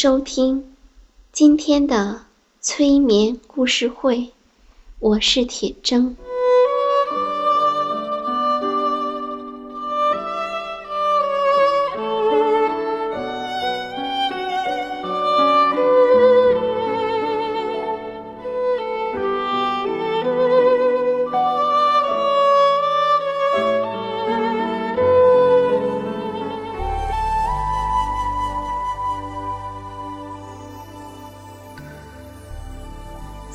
收听今天的催眠故事会，我是铁铮。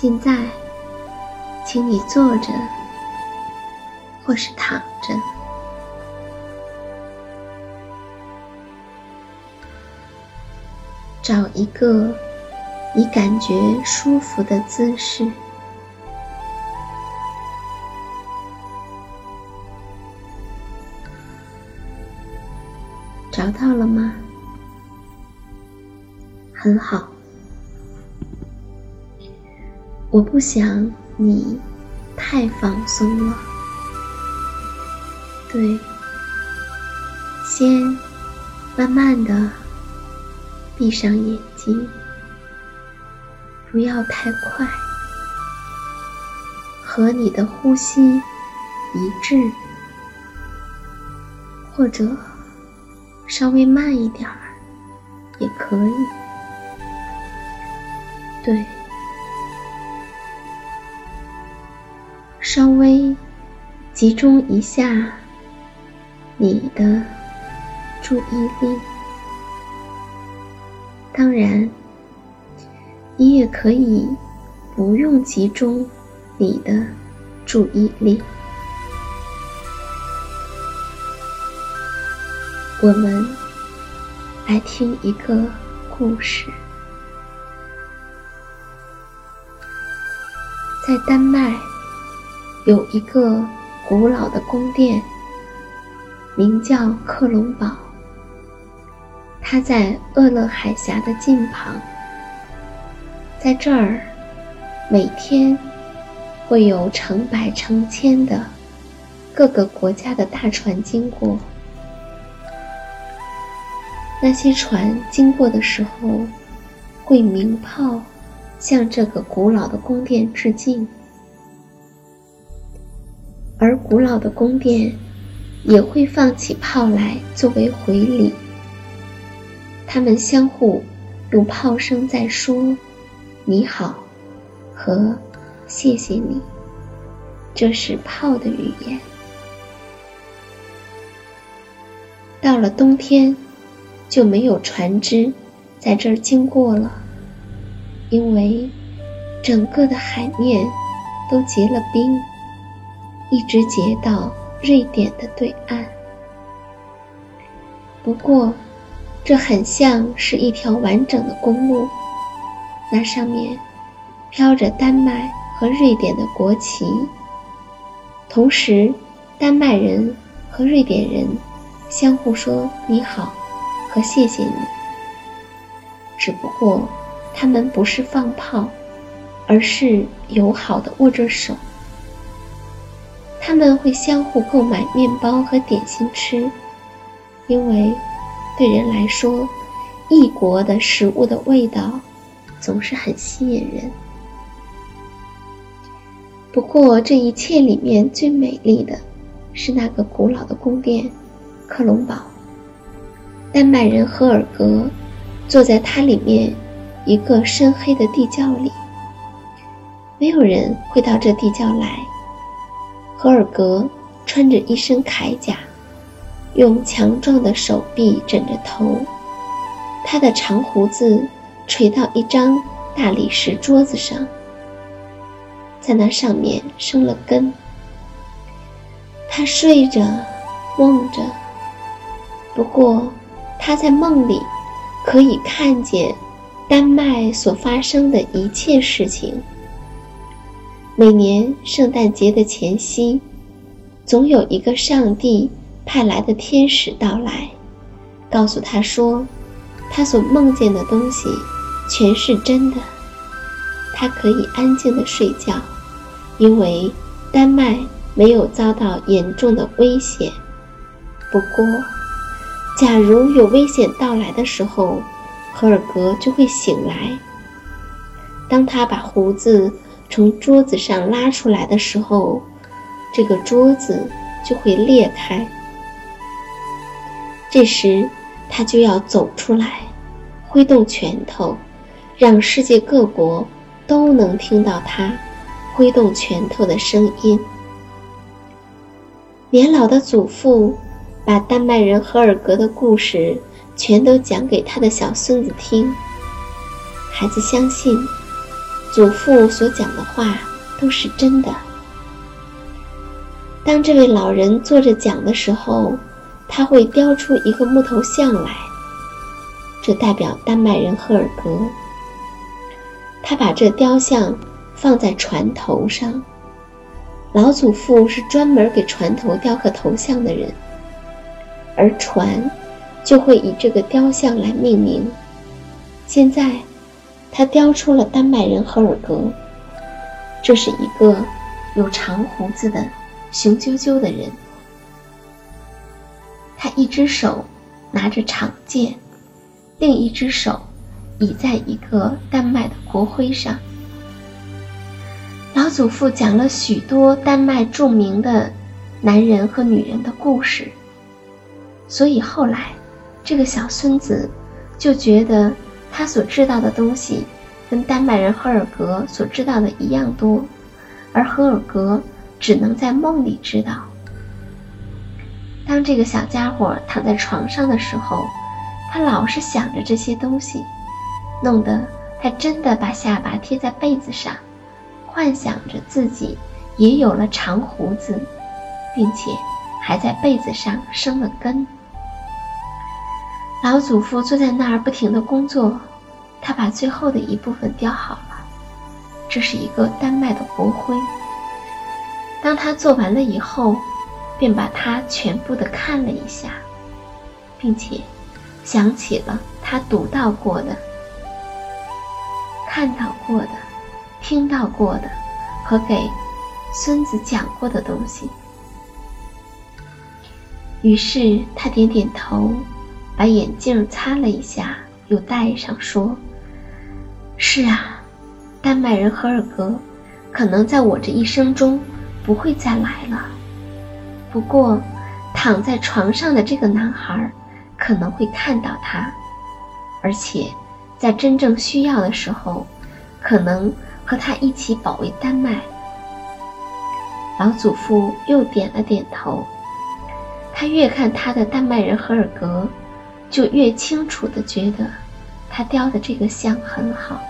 现在，请你坐着，或是躺着，找一个你感觉舒服的姿势。找到了吗？很好。我不想你太放松了，对，先慢慢的闭上眼睛，不要太快，和你的呼吸一致，或者稍微慢一点儿也可以，对。稍微集中一下你的注意力，当然，你也可以不用集中你的注意力。我们来听一个故事，在丹麦。有一个古老的宫殿，名叫克隆堡。它在厄勒海峡的近旁，在这儿，每天会有成百成千的各个国家的大船经过。那些船经过的时候，会鸣炮，向这个古老的宫殿致敬。而古老的宫殿也会放起炮来作为回礼。他们相互用炮声在说“你好”和“谢谢你”，这是炮的语言。到了冬天，就没有船只在这儿经过了，因为整个的海面都结了冰。一直结到瑞典的对岸。不过，这很像是一条完整的公路，那上面飘着丹麦和瑞典的国旗。同时，丹麦人和瑞典人相互说“你好”和“谢谢你”。只不过，他们不是放炮，而是友好的握着手。他们会相互购买面包和点心吃，因为对人来说，异国的食物的味道总是很吸引人。不过，这一切里面最美丽的是那个古老的宫殿——克隆堡。丹麦人赫尔格坐在它里面一个深黑的地窖里，没有人会到这地窖来。赫尔格穿着一身铠甲，用强壮的手臂枕着头，他的长胡子垂到一张大理石桌子上，在那上面生了根。他睡着，梦着。不过，他在梦里可以看见丹麦所发生的一切事情。每年圣诞节的前夕，总有一个上帝派来的天使到来，告诉他说，他所梦见的东西全是真的。他可以安静的睡觉，因为丹麦。没有遭到严重的危险。不过，假如有危险到来的时候，赫尔格就会醒来。当他把胡子从桌子上拉出来的时候，这个桌子就会裂开。这时，他就要走出来，挥动拳头，让世界各国都能听到他挥动拳头的声音。年老的祖父把丹麦人赫尔格的故事全都讲给他的小孙子听。孩子相信，祖父所讲的话都是真的。当这位老人坐着讲的时候，他会雕出一个木头像来，这代表丹麦人赫尔格。他把这雕像放在船头上。老祖父是专门给船头雕刻头像的人，而船就会以这个雕像来命名。现在，他雕出了丹麦人赫尔格，这是一个有长胡子的雄赳赳的人，他一只手拿着长剑，另一只手倚在一个丹麦的国徽上。老祖父讲了许多丹麦著名的男人和女人的故事，所以后来这个小孙子就觉得他所知道的东西跟丹麦人赫尔格所知道的一样多，而赫尔格只能在梦里知道。当这个小家伙躺在床上的时候，他老是想着这些东西，弄得他真的把下巴贴在被子上。幻想着自己也有了长胡子，并且还在被子上生了根。老祖父坐在那儿不停的工作，他把最后的一部分雕好了。这是一个丹麦的国徽。当他做完了以后，便把它全部的看了一下，并且想起了他读到过的、看到过的。听到过的和给孙子讲过的东西，于是他点点头，把眼镜擦了一下，又戴上，说：“是啊，丹麦人赫尔格可能在我这一生中不会再来了。不过，躺在床上的这个男孩可能会看到他，而且在真正需要的时候，可能。”和他一起保卫丹麦。老祖父又点了点头。他越看他的丹麦人赫尔格，就越清楚地觉得他雕的这个像很好。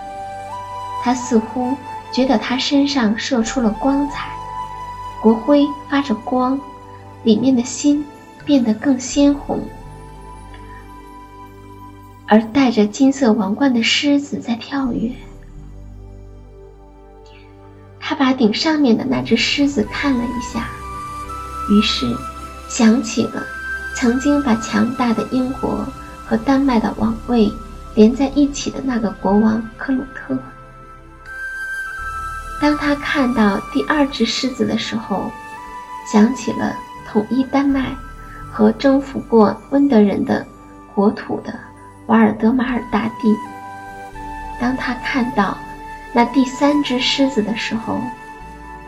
他似乎觉得他身上射出了光彩，国徽发着光，里面的心变得更鲜红，而戴着金色王冠的狮子在跳跃。他把顶上面的那只狮子看了一下，于是想起了曾经把强大的英国和丹麦的王位连在一起的那个国王克鲁特。当他看到第二只狮子的时候，想起了统一丹麦和征服过温德人的国土的瓦尔德马尔大帝。当他看到。那第三只狮子的时候，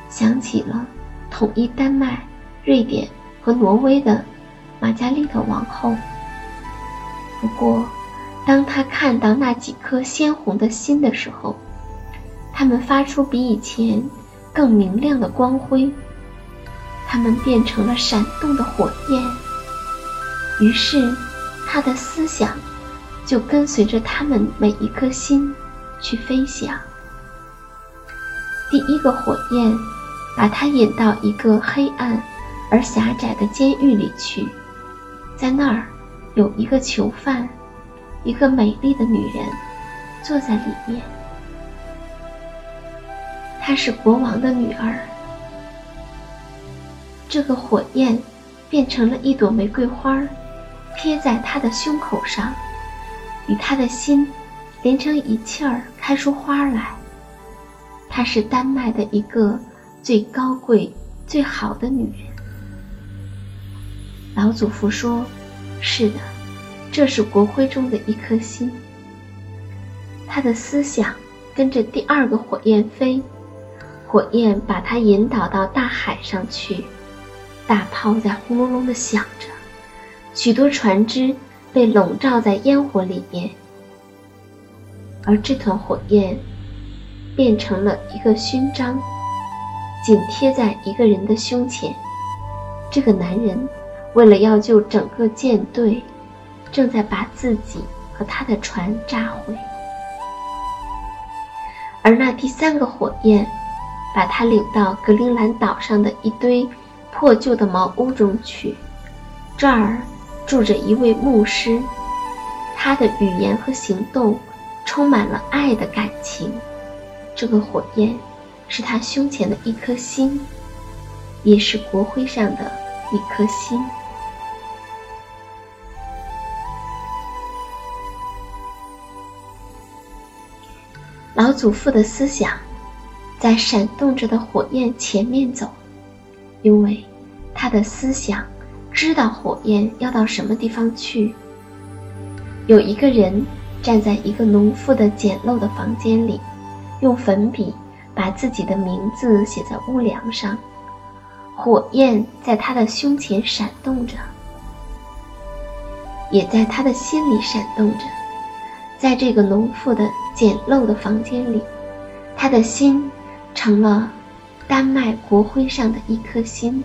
想起了统一丹麦、瑞典和挪威的玛加丽特王后。不过，当他看到那几颗鲜红的心的时候，它们发出比以前更明亮的光辉，它们变成了闪动的火焰。于是，他的思想就跟随着他们每一颗心去飞翔。第一个火焰把他引到一个黑暗而狭窄的监狱里去，在那儿有一个囚犯，一个美丽的女人坐在里面。她是国王的女儿。这个火焰变成了一朵玫瑰花，贴在他的胸口上，与他的心连成一气儿，开出花来。她是丹麦的一个最高贵、最好的女人。老祖父说：“是的，这是国徽中的一颗心。”他的思想跟着第二个火焰飞，火焰把他引导到大海上去，大炮在轰隆隆地响着，许多船只被笼罩在烟火里面，而这团火焰。变成了一个勋章，紧贴在一个人的胸前。这个男人为了要救整个舰队，正在把自己和他的船炸毁。而那第三个火焰，把他领到格陵兰岛上的一堆破旧的茅屋中去。这儿住着一位牧师，他的语言和行动充满了爱的感情。这个火焰是他胸前的一颗心，也是国徽上的一颗心。老祖父的思想在闪动着的火焰前面走，因为他的思想知道火焰要到什么地方去。有一个人站在一个农妇的简陋的房间里。用粉笔把自己的名字写在屋梁上，火焰在他的胸前闪动着，也在他的心里闪动着。在这个农妇的简陋的房间里，他的心成了丹麦国徽上的一颗心。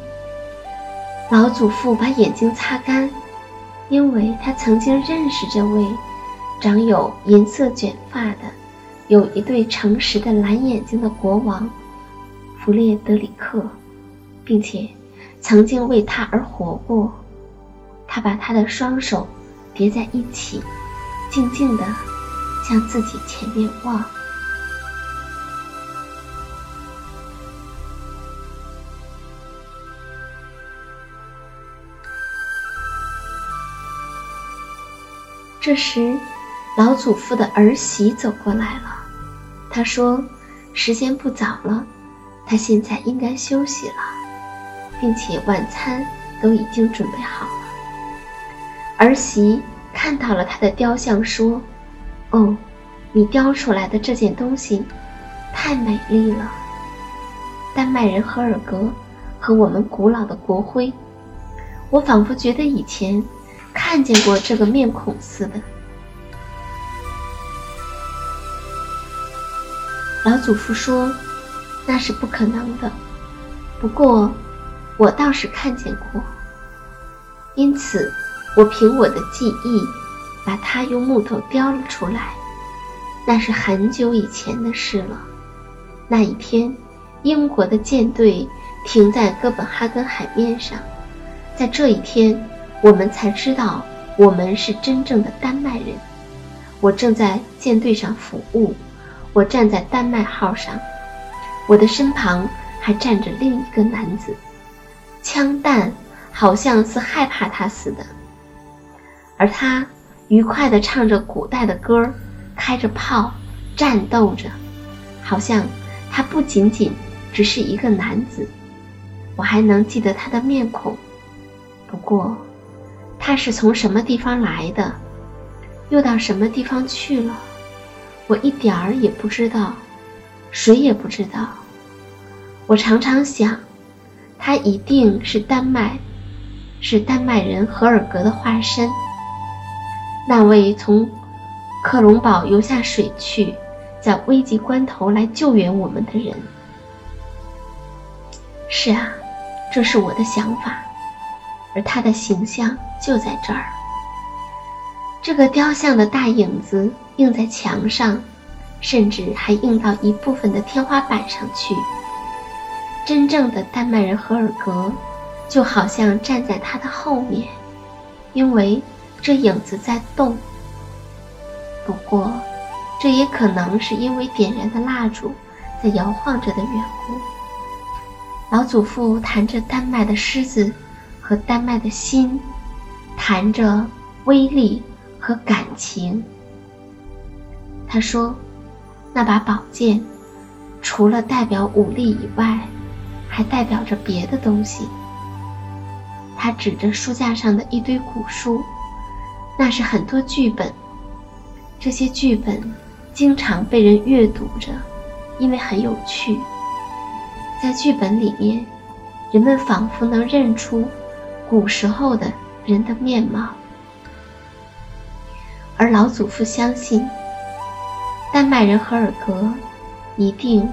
老祖父把眼睛擦干，因为他曾经认识这位长有银色卷发的。有一对诚实的蓝眼睛的国王，弗列德里克，并且曾经为他而活过。他把他的双手叠在一起，静静地向自己前面望。这时，老祖父的儿媳走过来了。他说：“时间不早了，他现在应该休息了，并且晚餐都已经准备好了。”儿媳看到了他的雕像，说：“哦，你雕出来的这件东西太美丽了，丹麦人赫尔格和我们古老的国徽，我仿佛觉得以前看见过这个面孔似的。”老祖父说：“那是不可能的。不过，我倒是看见过。因此，我凭我的记忆，把它用木头雕了出来。那是很久以前的事了。那一天，英国的舰队停在哥本哈根海面上。在这一天，我们才知道我们是真正的丹麦人。我正在舰队上服务。”我站在丹麦号上，我的身旁还站着另一个男子，枪弹好像是害怕他似的，而他愉快地唱着古代的歌，开着炮，战斗着，好像他不仅仅只是一个男子。我还能记得他的面孔，不过他是从什么地方来的，又到什么地方去了？我一点儿也不知道，谁也不知道。我常常想，他一定是丹麦，是丹麦人荷尔格的化身。那位从克隆堡游下水去，在危急关头来救援我们的人。是啊，这是我的想法，而他的形象就在这儿。这个雕像的大影子映在墙上，甚至还映到一部分的天花板上去。真正的丹麦人荷尔格，就好像站在他的后面，因为这影子在动。不过，这也可能是因为点燃的蜡烛在摇晃着的缘故。老祖父弹着丹麦的狮子和丹麦的心，弹着威力和感情。他说：“那把宝剑，除了代表武力以外，还代表着别的东西。”他指着书架上的一堆古书，那是很多剧本。这些剧本经常被人阅读着，因为很有趣。在剧本里面，人们仿佛能认出古时候的人的面貌，而老祖父相信，丹麦人荷尔格一定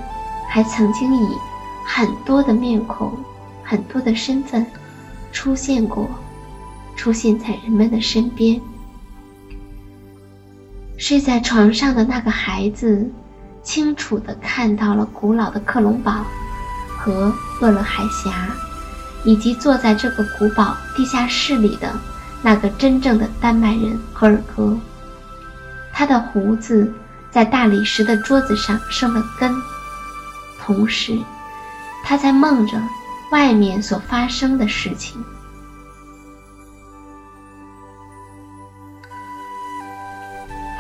还曾经以很多的面孔、很多的身份出现过，出现在人们的身边。睡在床上的那个孩子，清楚地看到了古老的克隆堡。和厄勒海峡，以及坐在这个古堡地下室里的那个真正的丹麦人赫尔格，他的胡子在大理石的桌子上生了根，同时，他在梦着外面所发生的事情。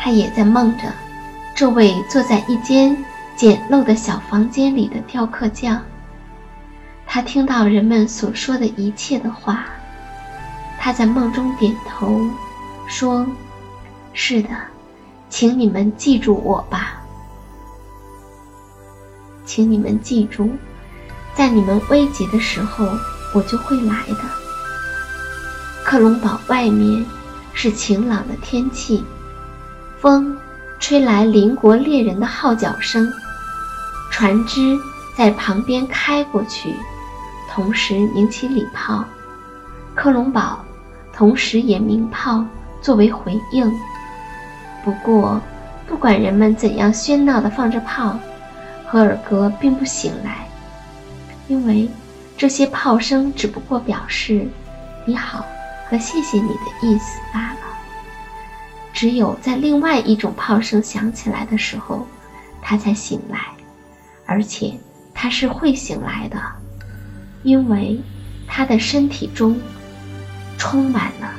他也在梦着这位坐在一间简陋的小房间里的雕刻匠。他听到人们所说的一切的话，他在梦中点头，说：“是的，请你们记住我吧，请你们记住，在你们危急的时候，我就会来的。”克隆堡外面是晴朗的天气，风吹来邻国猎人的号角声，船只在旁边开过去。同时鸣起礼炮，克隆堡同时也鸣炮作为回应。不过，不管人们怎样喧闹地放着炮，赫尔格并不醒来，因为这些炮声只不过表示“你好”和“谢谢你”的意思罢了。只有在另外一种炮声响起来的时候，他才醒来，而且他是会醒来的。因为他的身体中充满了。